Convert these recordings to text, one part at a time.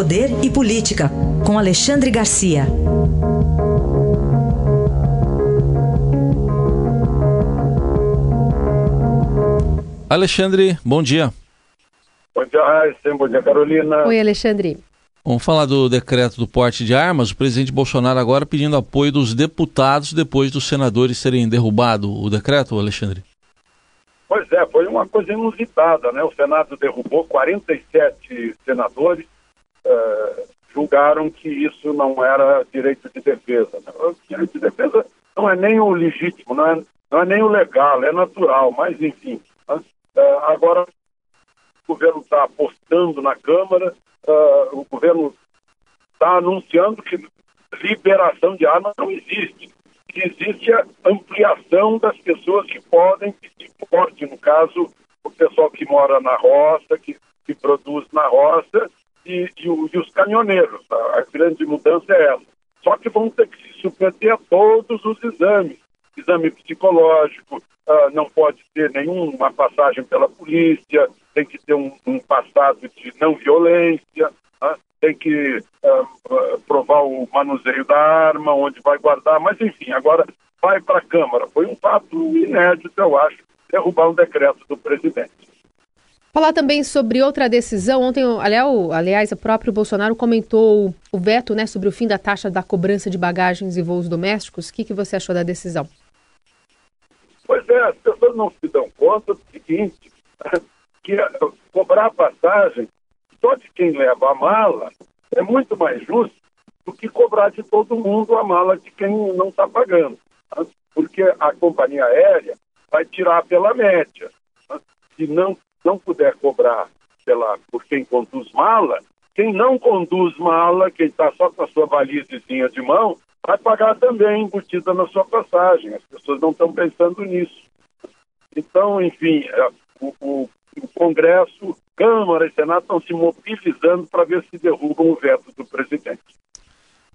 Poder e Política, com Alexandre Garcia. Alexandre, bom dia. Bom dia, Raíssa. Bom dia, Carolina. Oi, Alexandre. Vamos falar do decreto do porte de armas. O presidente Bolsonaro agora pedindo apoio dos deputados depois dos senadores terem derrubado o decreto, Alexandre. Pois é, foi uma coisa inusitada, né? O Senado derrubou 47 senadores, uh, julgaram que isso não era direito de defesa. Né? O direito de defesa não é nem o legítimo, não é, não é nem o legal, é natural, mas enfim. Uh, agora o governo está apostando na Câmara, uh, o governo está anunciando que liberação de armas não existe. Que existe a ampliação das pessoas que podem pedir porte, no caso, o pessoal que mora na roça, que, que produz na roça, e, e, e os caminhoneiros. A, a grande mudança é essa. Só que vão ter que se submeter a todos os exames. Exame psicológico, uh, não pode ter nenhuma passagem pela polícia, tem que ter um, um passado de não violência, né? tem que uh, provar o manuseio da arma, onde vai guardar, mas enfim, agora vai para a Câmara. Foi um fato inédito, eu acho, derrubar um decreto do presidente. Falar também sobre outra decisão. Ontem, aliás, o próprio Bolsonaro comentou o veto né, sobre o fim da taxa da cobrança de bagagens e voos domésticos. O que, que você achou da decisão? Pois é, as pessoas não se dão conta do seguinte, que cobrar passagem só de quem leva a mala é muito mais justo do que cobrar de todo mundo a mala de quem não está pagando. Tá? Porque a companhia aérea vai tirar pela média. Se não, não puder cobrar pela, por quem conduz mala, quem não conduz mala, quem está só com a sua valisezinha de mão, vai pagar também embutida na sua passagem. As pessoas não estão pensando nisso. Então, enfim, é, o, o, o Congresso, Câmara e Senado estão se mobilizando para ver se derrubam o veto do presidente.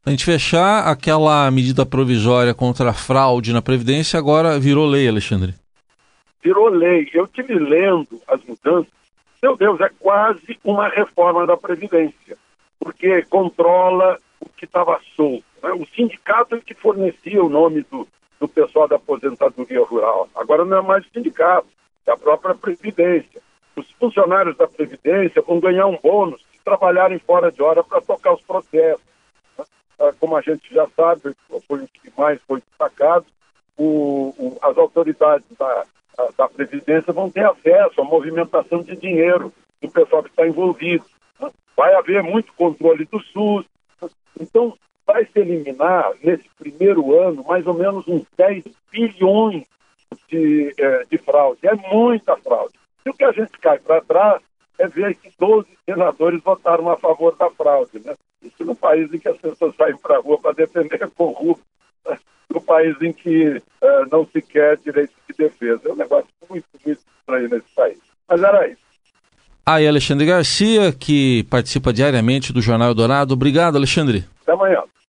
A gente fechar aquela medida provisória contra a fraude na Previdência agora virou lei, Alexandre. Virou lei. Eu tive lendo as mudanças. Meu Deus, é quase uma reforma da Previdência, porque controla o que estava solto. Né? O sindicato é que fornecia o nome do, do pessoal da aposentadoria rural. Agora não é mais o sindicato da própria Previdência. Os funcionários da Previdência vão ganhar um bônus se trabalharem fora de hora para tocar os processos. Né? Ah, como a gente já sabe, foi o que mais foi destacado, o, o, as autoridades da, da Previdência vão ter acesso à movimentação de dinheiro do pessoal que está envolvido. Vai haver muito controle do SUS. Então, vai se eliminar, nesse primeiro ano, mais ou menos uns 10 bilhões de, é, de fraude. É muita fraude. E o que a gente cai para trás é ver que 12 senadores votaram a favor da fraude. Né? Isso no país em que as pessoas saem para a rua para defender corrupto, né? no país em que uh, não se quer direito de defesa. É um negócio muito, muito estranho nesse país. Mas era isso. Aí, Alexandre Garcia, que participa diariamente do Jornal Dourado. Obrigado, Alexandre. Até amanhã.